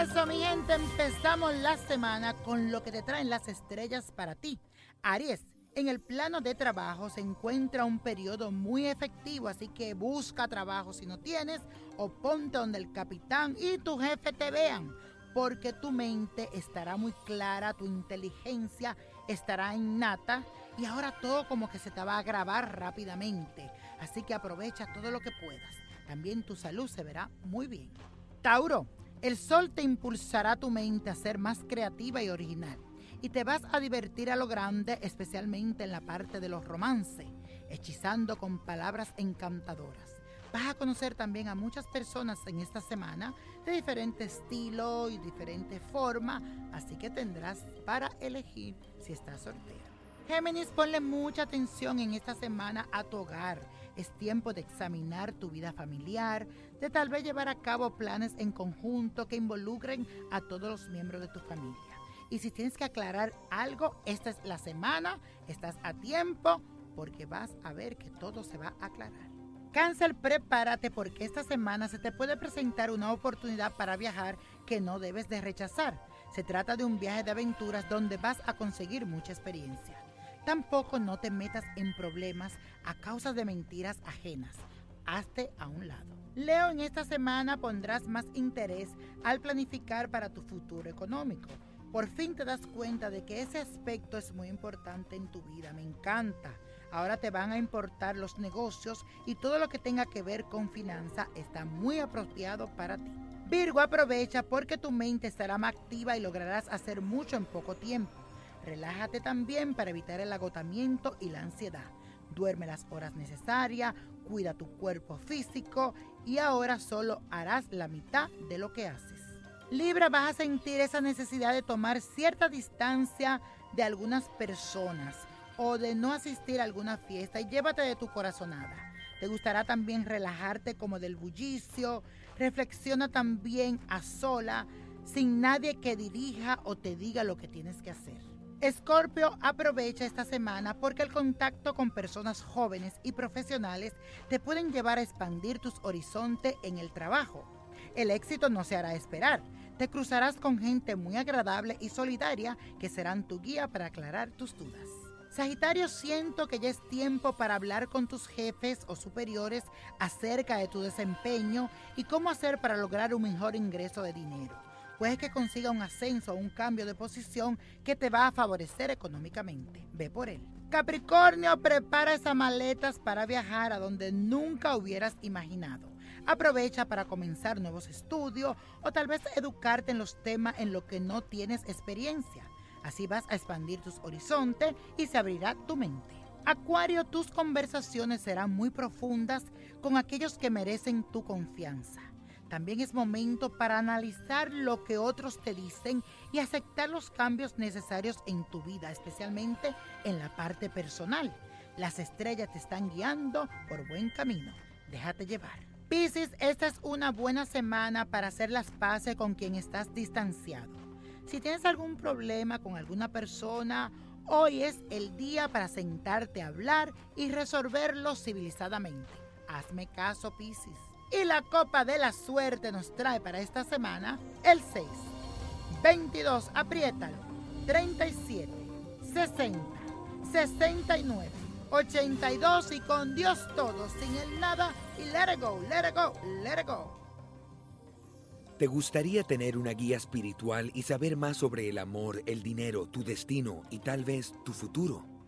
eso, mi gente, empezamos la semana con lo que te traen las estrellas para ti. Aries, en el plano de trabajo se encuentra un periodo muy efectivo, así que busca trabajo si no tienes o ponte donde el capitán y tu jefe te vean, porque tu mente estará muy clara, tu inteligencia estará innata y ahora todo como que se te va a grabar rápidamente. Así que aprovecha todo lo que puedas. También tu salud se verá muy bien. Tauro, el sol te impulsará tu mente a ser más creativa y original. Y te vas a divertir a lo grande, especialmente en la parte de los romances, hechizando con palabras encantadoras. Vas a conocer también a muchas personas en esta semana de diferente estilo y diferente forma, así que tendrás para elegir si estás soltera. Géminis, ponle mucha atención en esta semana a tu hogar. Es tiempo de examinar tu vida familiar, de tal vez llevar a cabo planes en conjunto que involucren a todos los miembros de tu familia. Y si tienes que aclarar algo, esta es la semana, estás a tiempo, porque vas a ver que todo se va a aclarar. Cáncer, prepárate porque esta semana se te puede presentar una oportunidad para viajar que no debes de rechazar. Se trata de un viaje de aventuras donde vas a conseguir mucha experiencia. Tampoco no te metas en problemas a causa de mentiras ajenas. Hazte a un lado. Leo, en esta semana pondrás más interés al planificar para tu futuro económico. Por fin te das cuenta de que ese aspecto es muy importante en tu vida. Me encanta. Ahora te van a importar los negocios y todo lo que tenga que ver con finanza está muy apropiado para ti. Virgo, aprovecha porque tu mente estará más activa y lograrás hacer mucho en poco tiempo. Relájate también para evitar el agotamiento y la ansiedad. Duerme las horas necesarias, cuida tu cuerpo físico y ahora solo harás la mitad de lo que haces. Libra, vas a sentir esa necesidad de tomar cierta distancia de algunas personas o de no asistir a alguna fiesta y llévate de tu corazonada. Te gustará también relajarte como del bullicio. Reflexiona también a sola, sin nadie que dirija o te diga lo que tienes que hacer. Escorpio aprovecha esta semana porque el contacto con personas jóvenes y profesionales te pueden llevar a expandir tus horizontes en el trabajo. El éxito no se hará esperar. Te cruzarás con gente muy agradable y solidaria que serán tu guía para aclarar tus dudas. Sagitario, siento que ya es tiempo para hablar con tus jefes o superiores acerca de tu desempeño y cómo hacer para lograr un mejor ingreso de dinero puede que consiga un ascenso o un cambio de posición que te va a favorecer económicamente. Ve por él. Capricornio, prepara esas maletas para viajar a donde nunca hubieras imaginado. Aprovecha para comenzar nuevos estudios o tal vez educarte en los temas en los que no tienes experiencia. Así vas a expandir tus horizontes y se abrirá tu mente. Acuario, tus conversaciones serán muy profundas con aquellos que merecen tu confianza. También es momento para analizar lo que otros te dicen y aceptar los cambios necesarios en tu vida, especialmente en la parte personal. Las estrellas te están guiando por buen camino. Déjate llevar. Piscis, esta es una buena semana para hacer las paces con quien estás distanciado. Si tienes algún problema con alguna persona, hoy es el día para sentarte a hablar y resolverlo civilizadamente. Hazme caso, Piscis. Y la copa de la suerte nos trae para esta semana el 6, 22, apriétalo, 37, 60, 69, 82 y con Dios todo, sin el nada y let it go, let it go, let it go. ¿Te gustaría tener una guía espiritual y saber más sobre el amor, el dinero, tu destino y tal vez tu futuro?